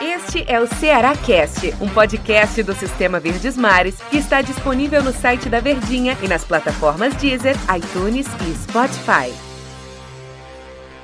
Este é o Ceará Cast, um podcast do Sistema Verdes Mares que está disponível no site da Verdinha e nas plataformas Deezer, iTunes e Spotify.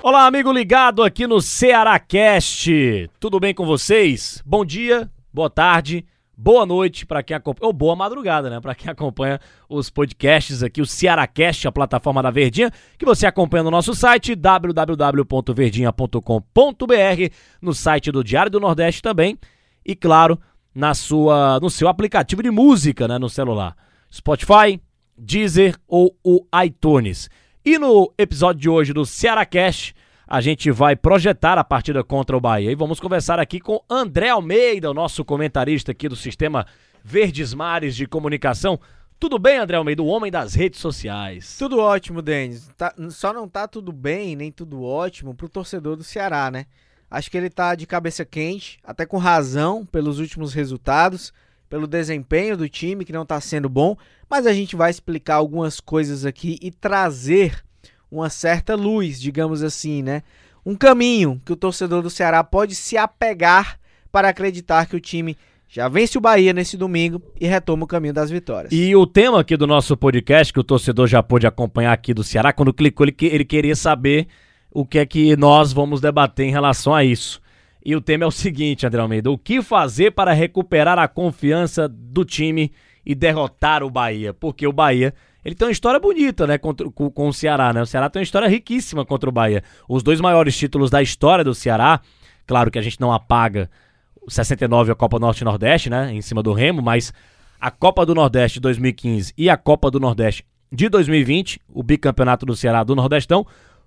Olá, amigo ligado aqui no Ceará Cast. Tudo bem com vocês? Bom dia, boa tarde, boa noite para quem acompanha, ou boa madrugada, né? Para quem acompanha os podcasts aqui, o Cearacast, a plataforma da Verdinha, que você acompanha no nosso site www.verdinha.com.br, no site do Diário do Nordeste também, e claro, na sua, no seu aplicativo de música, né, no celular, Spotify, Deezer ou o iTunes. E no episódio de hoje do Cearacast, a gente vai projetar a partida contra o Bahia. E vamos conversar aqui com André Almeida, o nosso comentarista aqui do Sistema Verdes Mares de Comunicação. Tudo bem, André Almeida, o homem das redes sociais? Tudo ótimo, Denis. Tá, só não tá tudo bem, nem tudo ótimo pro torcedor do Ceará, né? Acho que ele tá de cabeça quente, até com razão pelos últimos resultados, pelo desempenho do time que não tá sendo bom, mas a gente vai explicar algumas coisas aqui e trazer uma certa luz, digamos assim, né? Um caminho que o torcedor do Ceará pode se apegar para acreditar que o time já vence o Bahia nesse domingo e retoma o caminho das vitórias. E o tema aqui do nosso podcast, que o torcedor já pôde acompanhar aqui do Ceará, quando clicou, ele, ele queria saber o que é que nós vamos debater em relação a isso. E o tema é o seguinte, André Almeida: o que fazer para recuperar a confiança do time e derrotar o Bahia? Porque o Bahia ele tem uma história bonita, né, contra, com, com, o Ceará, né? O Ceará tem uma história riquíssima contra o Bahia. Os dois maiores títulos da história do Ceará, claro que a gente não apaga o 69 a Copa Norte e Nordeste, né, em cima do Remo, mas a Copa do Nordeste de 2015 e a Copa do Nordeste de 2020, o bicampeonato do Ceará do Nordestão,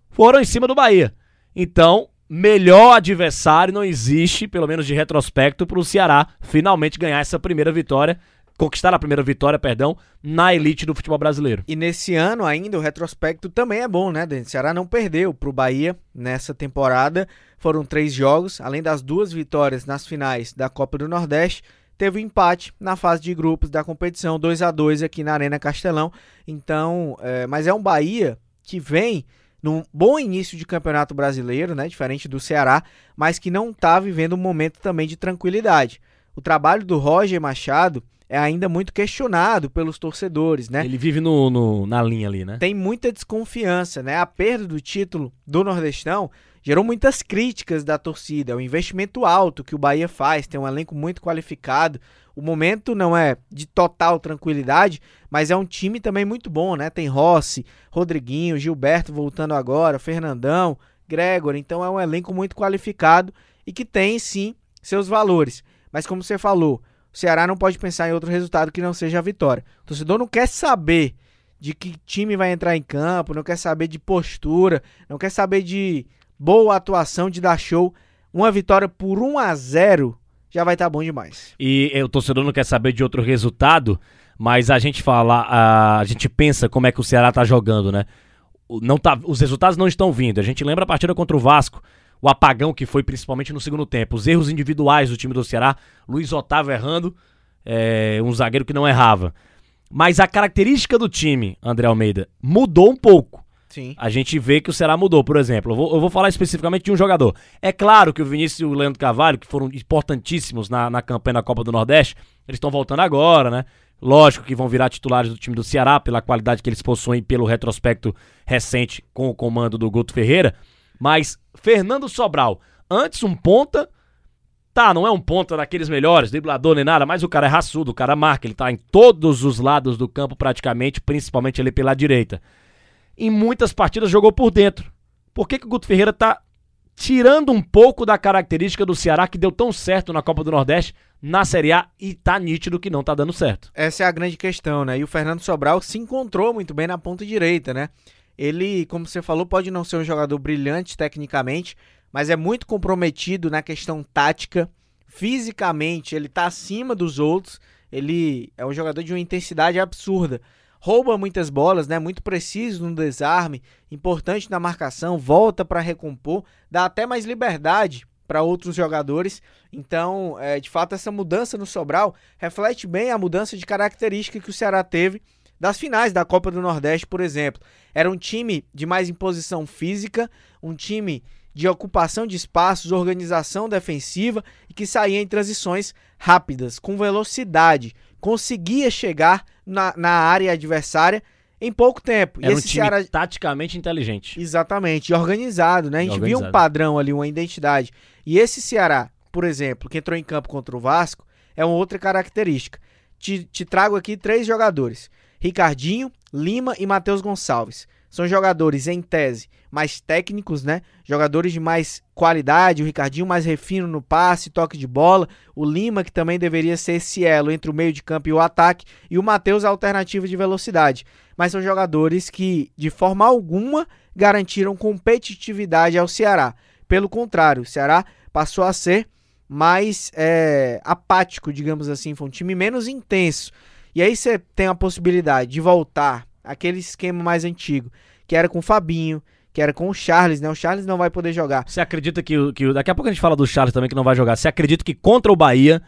foram em cima do Bahia. Então, melhor adversário não existe, pelo menos de retrospecto, para o Ceará finalmente ganhar essa primeira vitória conquistar a primeira vitória, perdão, na elite do futebol brasileiro. E nesse ano ainda o retrospecto também é bom, né, O Ceará não perdeu para o Bahia nessa temporada. Foram três jogos, além das duas vitórias nas finais da Copa do Nordeste. Teve um empate na fase de grupos da competição, 2 a 2 aqui na Arena Castelão. Então, é, mas é um Bahia que vem num bom início de campeonato brasileiro, né? Diferente do Ceará, mas que não está vivendo um momento também de tranquilidade. O trabalho do Roger Machado é ainda muito questionado pelos torcedores, né? Ele vive no, no, na linha ali, né? Tem muita desconfiança, né? A perda do título do Nordestão gerou muitas críticas da torcida. É um investimento alto que o Bahia faz, tem um elenco muito qualificado. O momento não é de total tranquilidade, mas é um time também muito bom, né? Tem Rossi, Rodriguinho, Gilberto voltando agora, Fernandão, Gregor. Então é um elenco muito qualificado e que tem sim seus valores. Mas como você falou, o Ceará não pode pensar em outro resultado que não seja a vitória. O torcedor não quer saber de que time vai entrar em campo, não quer saber de postura, não quer saber de boa atuação, de dar show. Uma vitória por 1 a 0 já vai estar tá bom demais. E o torcedor não quer saber de outro resultado, mas a gente fala, a, a gente pensa como é que o Ceará tá jogando, né? Não tá, os resultados não estão vindo. A gente lembra a partida contra o Vasco o apagão que foi principalmente no segundo tempo, os erros individuais do time do Ceará, Luiz Otávio errando, é, um zagueiro que não errava. Mas a característica do time, André Almeida, mudou um pouco. Sim. A gente vê que o Ceará mudou, por exemplo. Eu vou, eu vou, falar especificamente de um jogador. É claro que o Vinícius e o Leandro Carvalho, que foram importantíssimos na, na campanha da Copa do Nordeste, eles estão voltando agora, né? Lógico que vão virar titulares do time do Ceará pela qualidade que eles possuem pelo retrospecto recente com o comando do Guto Ferreira. Mas Fernando Sobral, antes um ponta, tá, não é um ponta daqueles melhores, driblador nem nada, mas o cara é raçudo, o cara marca, ele tá em todos os lados do campo praticamente, principalmente ele pela direita. Em muitas partidas jogou por dentro. Por que, que o Guto Ferreira tá tirando um pouco da característica do Ceará que deu tão certo na Copa do Nordeste, na Série A e tá nítido que não tá dando certo. Essa é a grande questão, né? E o Fernando Sobral se encontrou muito bem na ponta direita, né? Ele, como você falou, pode não ser um jogador brilhante tecnicamente, mas é muito comprometido na questão tática. Fisicamente, ele está acima dos outros. Ele é um jogador de uma intensidade absurda. Rouba muitas bolas, né? Muito preciso no desarme, importante na marcação, volta para recompor, dá até mais liberdade para outros jogadores. Então, é, de fato, essa mudança no Sobral reflete bem a mudança de característica que o Ceará teve das finais da Copa do Nordeste, por exemplo. Era um time de mais imposição física, um time de ocupação de espaços, organização defensiva e que saía em transições rápidas, com velocidade, conseguia chegar na, na área adversária em pouco tempo. Era e esse um time Ceará... taticamente inteligente. Exatamente, e organizado, né? A gente viu um padrão ali, uma identidade. E esse Ceará, por exemplo, que entrou em campo contra o Vasco, é uma outra característica. Te, te trago aqui três jogadores: Ricardinho, Lima e Matheus Gonçalves. São jogadores, em tese, mais técnicos, né? Jogadores de mais qualidade. O Ricardinho mais refino no passe, toque de bola. O Lima, que também deveria ser esse elo entre o meio de campo e o ataque. E o Matheus, a alternativa de velocidade. Mas são jogadores que, de forma alguma, garantiram competitividade ao Ceará. Pelo contrário, o Ceará passou a ser mais é, apático, digamos assim. Foi um time menos intenso. E aí você tem a possibilidade de voltar aquele esquema mais antigo, que era com o Fabinho, que era com o Charles, né? O Charles não vai poder jogar. Você acredita que, que daqui a pouco a gente fala do Charles também que não vai jogar. Você acredita que contra o Bahia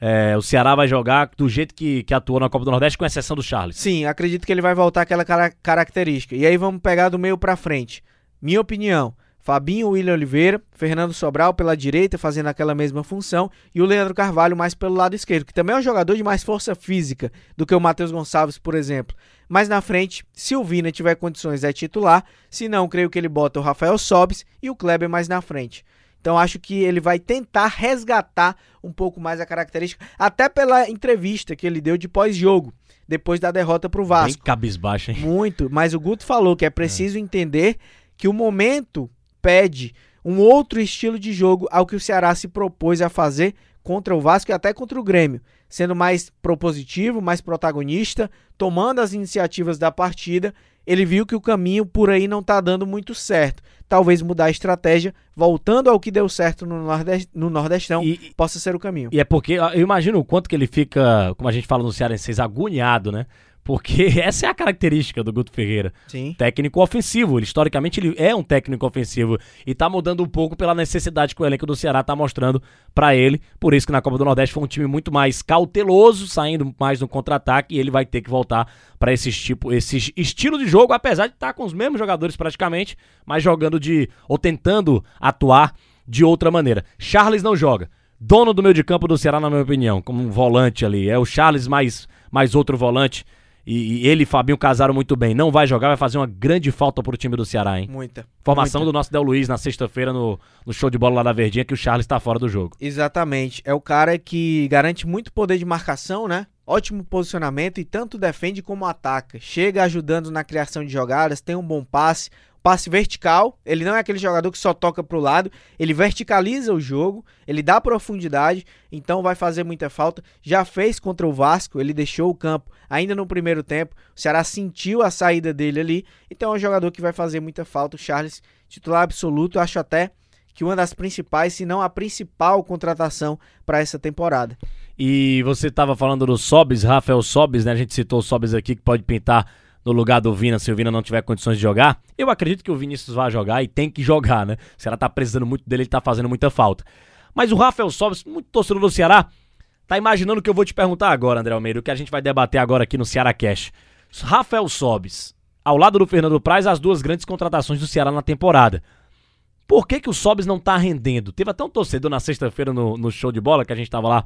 é, o Ceará vai jogar do jeito que, que atuou na Copa do Nordeste, com exceção do Charles? Sim, acredito que ele vai voltar aquela cara característica. E aí vamos pegar do meio para frente. Minha opinião, Fabinho William Oliveira, Fernando Sobral pela direita fazendo aquela mesma função e o Leandro Carvalho mais pelo lado esquerdo, que também é um jogador de mais força física do que o Matheus Gonçalves, por exemplo. Mas na frente, se o Vina tiver condições é titular, se não, creio que ele bota o Rafael Sobes e o Kleber mais na frente. Então acho que ele vai tentar resgatar um pouco mais a característica, até pela entrevista que ele deu de pós-jogo, depois da derrota para o Vasco. Bem cabisbaixo, hein? Muito, mas o Guto falou que é preciso é. entender que o momento pede um outro estilo de jogo ao que o Ceará se propôs a fazer contra o Vasco e até contra o Grêmio, sendo mais propositivo, mais protagonista, tomando as iniciativas da partida. Ele viu que o caminho por aí não está dando muito certo. Talvez mudar a estratégia, voltando ao que deu certo no, Nordest, no Nordestão, e, possa ser o caminho. E é porque eu imagino o quanto que ele fica, como a gente fala no Cearense, agoniado, né? Porque essa é a característica do Guto Ferreira. Sim. Técnico ofensivo. Ele, historicamente, ele é um técnico ofensivo. E tá mudando um pouco pela necessidade que o elenco do Ceará tá mostrando para ele. Por isso que na Copa do Nordeste foi um time muito mais cauteloso, saindo mais no contra-ataque. E ele vai ter que voltar para esse tipo, esse estilo de jogo, apesar de estar tá com os mesmos jogadores praticamente, mas jogando de. ou tentando atuar de outra maneira. Charles não joga. Dono do meio de campo do Ceará, na minha opinião, como um volante ali. É o Charles mais, mais outro volante e, e, ele e Fabinho casaram muito bem. Não vai jogar, vai fazer uma grande falta pro time do Ceará, hein? Muita. Formação muita. do nosso Del Luiz na sexta-feira no, no show de bola lá da Verdinha, que o Charles tá fora do jogo. Exatamente. É o cara que garante muito poder de marcação, né? Ótimo posicionamento e tanto defende como ataca. Chega ajudando na criação de jogadas, tem um bom passe, passe vertical. Ele não é aquele jogador que só toca para o lado, ele verticaliza o jogo, ele dá profundidade, então vai fazer muita falta. Já fez contra o Vasco, ele deixou o campo ainda no primeiro tempo. O Ceará sentiu a saída dele ali, então é um jogador que vai fazer muita falta. O Charles, titular absoluto, acho até que uma das principais, se não a principal contratação para essa temporada. E você estava falando do Sobis, Rafael Sobis, né? A gente citou o Sobis aqui que pode pintar no lugar do Vina se o Vina não tiver condições de jogar. Eu acredito que o Vinícius vai jogar e tem que jogar, né? Se ela tá precisando muito dele, ele tá fazendo muita falta. Mas o Rafael Sobis, muito torcedor do Ceará, tá imaginando o que eu vou te perguntar agora, André Almeida, o que a gente vai debater agora aqui no Ceará Cash. Rafael Sobis, ao lado do Fernando Praz, as duas grandes contratações do Ceará na temporada. Por que, que o Sobis não tá rendendo? Teve até um torcedor na sexta-feira no, no, show de bola, que a gente tava lá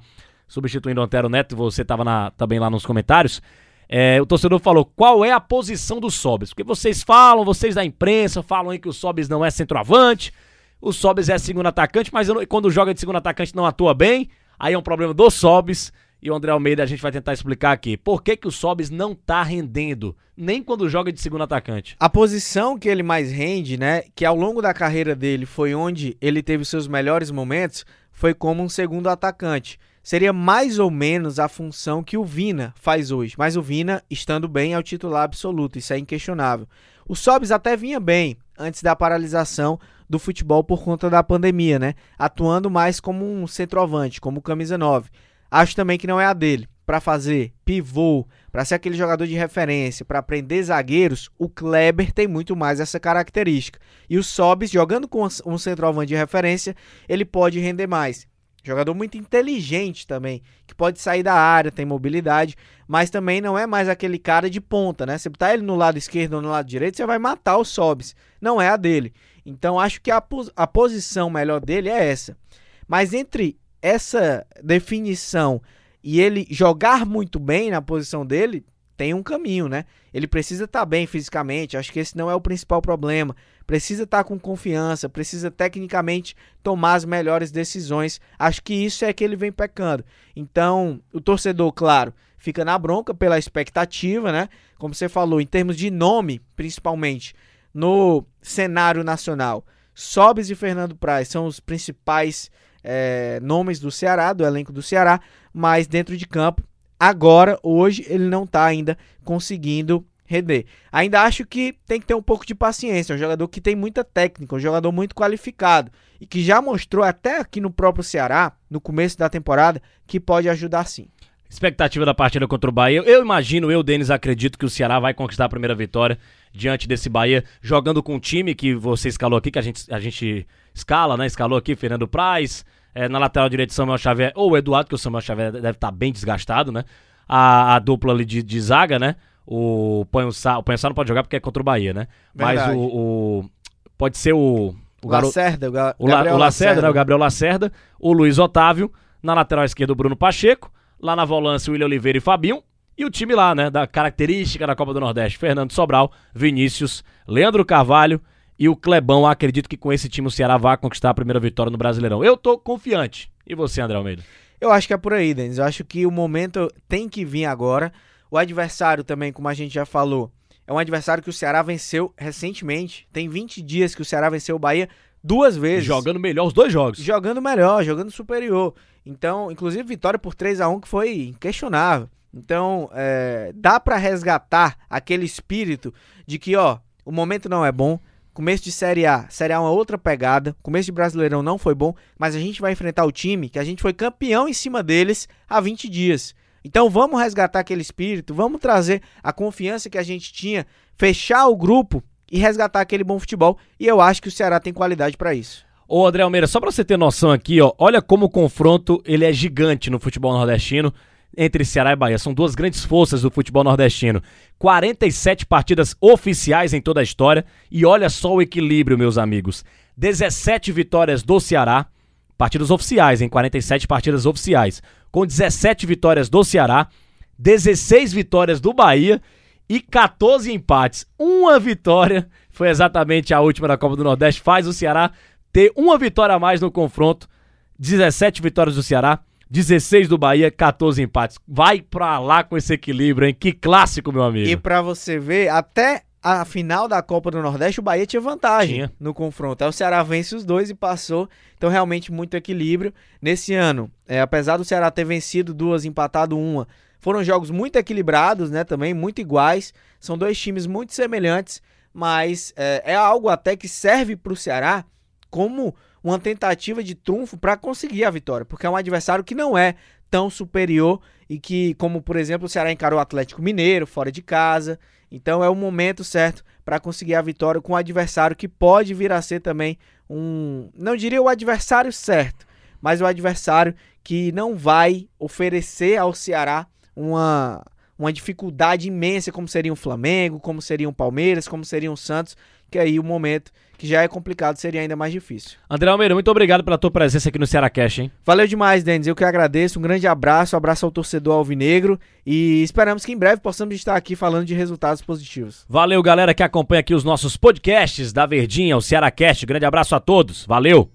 substituindo o Antero Neto, você tava na, também lá nos comentários. É, o torcedor falou qual é a posição do Sobis. Porque vocês falam, vocês da imprensa falam aí que o Sobis não é centroavante, o Sobis é segundo atacante, mas não, quando joga de segundo atacante não atua bem. Aí é um problema do Sobis. E o André Almeida a gente vai tentar explicar aqui. Por que, que o Sobis não tá rendendo, nem quando joga de segundo atacante? A posição que ele mais rende, né, que ao longo da carreira dele foi onde ele teve seus melhores momentos, foi como um segundo atacante seria mais ou menos a função que o Vina faz hoje. Mas o Vina, estando bem, é o titular absoluto, isso é inquestionável. O Sobis até vinha bem antes da paralisação do futebol por conta da pandemia, né? Atuando mais como um centroavante, como camisa 9. Acho também que não é a dele. Para fazer pivô, para ser aquele jogador de referência, para aprender zagueiros, o Kleber tem muito mais essa característica. E o Sobis, jogando com um centroavante de referência, ele pode render mais. Jogador muito inteligente também, que pode sair da área, tem mobilidade, mas também não é mais aquele cara de ponta, né? Você botar ele no lado esquerdo ou no lado direito, você vai matar o Sobs. Não é a dele. Então acho que a, a posição melhor dele é essa. Mas entre essa definição e ele jogar muito bem na posição dele, tem um caminho, né? Ele precisa estar tá bem fisicamente, acho que esse não é o principal problema. Precisa estar tá com confiança, precisa tecnicamente tomar as melhores decisões. Acho que isso é que ele vem pecando. Então, o torcedor, claro, fica na bronca pela expectativa, né? Como você falou, em termos de nome, principalmente no cenário nacional. Sobes e Fernando Praz são os principais é, nomes do Ceará, do elenco do Ceará, mas dentro de campo Agora, hoje, ele não está ainda conseguindo render. Ainda acho que tem que ter um pouco de paciência. É um jogador que tem muita técnica, um jogador muito qualificado e que já mostrou até aqui no próprio Ceará, no começo da temporada, que pode ajudar sim. Expectativa da partida contra o Bahia. Eu imagino, eu, Denis, acredito que o Ceará vai conquistar a primeira vitória diante desse Bahia, jogando com o time que você escalou aqui, que a gente, a gente escala, né? Escalou aqui, Fernando Praz, é, na lateral direita, Samuel Xavier, ou o Eduardo, que o Samuel Xavier deve estar tá bem desgastado, né? A, a dupla ali de, de zaga, né? O Panhussá, o Panhussá não pode jogar porque é contra o Bahia, né? Verdade. Mas o, o, Pode ser o. O Lacerda, o, Ga o, La, o Lacerda, Lacerda, né? O Gabriel Lacerda, o Luiz Otávio, na lateral esquerda o Bruno Pacheco, lá na volância o William Oliveira e Fabinho, e o time lá, né, da característica da Copa do Nordeste, Fernando Sobral, Vinícius, Leandro Carvalho e o Clebão, acredito que com esse time o Ceará vai conquistar a primeira vitória no Brasileirão. Eu tô confiante. E você, André Almeida? Eu acho que é por aí, Denis. Eu acho que o momento tem que vir agora. O adversário também, como a gente já falou, é um adversário que o Ceará venceu recentemente. Tem 20 dias que o Ceará venceu o Bahia duas vezes. Jogando melhor os dois jogos. Jogando melhor, jogando superior. Então, inclusive vitória por 3 a 1 que foi inquestionável. Então, é, dá para resgatar aquele espírito de que, ó, o momento não é bom, Começo de Série A, Série A é uma outra pegada. Começo de Brasileirão não foi bom, mas a gente vai enfrentar o time que a gente foi campeão em cima deles há 20 dias. Então vamos resgatar aquele espírito, vamos trazer a confiança que a gente tinha, fechar o grupo e resgatar aquele bom futebol. E eu acho que o Ceará tem qualidade para isso. Ô André Almeida, só para você ter noção aqui, ó, olha como o confronto ele é gigante no futebol nordestino entre Ceará e Bahia. São duas grandes forças do futebol nordestino. 47 partidas oficiais em toda a história. E olha só o equilíbrio, meus amigos. 17 vitórias do Ceará, partidas oficiais, em 47 partidas oficiais. Com 17 vitórias do Ceará, 16 vitórias do Bahia e 14 empates. Uma vitória foi exatamente a última da Copa do Nordeste. Faz o Ceará ter uma vitória a mais no confronto. 17 vitórias do Ceará, 16 do Bahia, 14 empates. Vai pra lá com esse equilíbrio, hein? Que clássico, meu amigo. E pra você ver, até a final da Copa do Nordeste, o Bahia tinha vantagem tinha. no confronto. Aí o Ceará vence os dois e passou. Então, realmente, muito equilíbrio. Nesse ano, é, apesar do Ceará ter vencido duas, empatado uma, foram jogos muito equilibrados, né? Também muito iguais. São dois times muito semelhantes, mas é, é algo até que serve pro Ceará como uma tentativa de trunfo para conseguir a vitória, porque é um adversário que não é tão superior e que, como por exemplo, o Ceará encarou o Atlético Mineiro fora de casa. Então é o momento certo para conseguir a vitória com um adversário que pode vir a ser também um, não diria o adversário certo, mas o adversário que não vai oferecer ao Ceará uma uma dificuldade imensa, como seria o Flamengo, como seria o Palmeiras, como seria o Santos, que aí o momento que já é complicado seria ainda mais difícil. André Almeida, muito obrigado pela tua presença aqui no Ceará Cash, hein? Valeu demais, Denis. Eu que agradeço. Um grande abraço, um abraço ao torcedor alvinegro e esperamos que em breve possamos estar aqui falando de resultados positivos. Valeu, galera que acompanha aqui os nossos podcasts da Verdinha, o Ceará Cast. Grande abraço a todos. Valeu!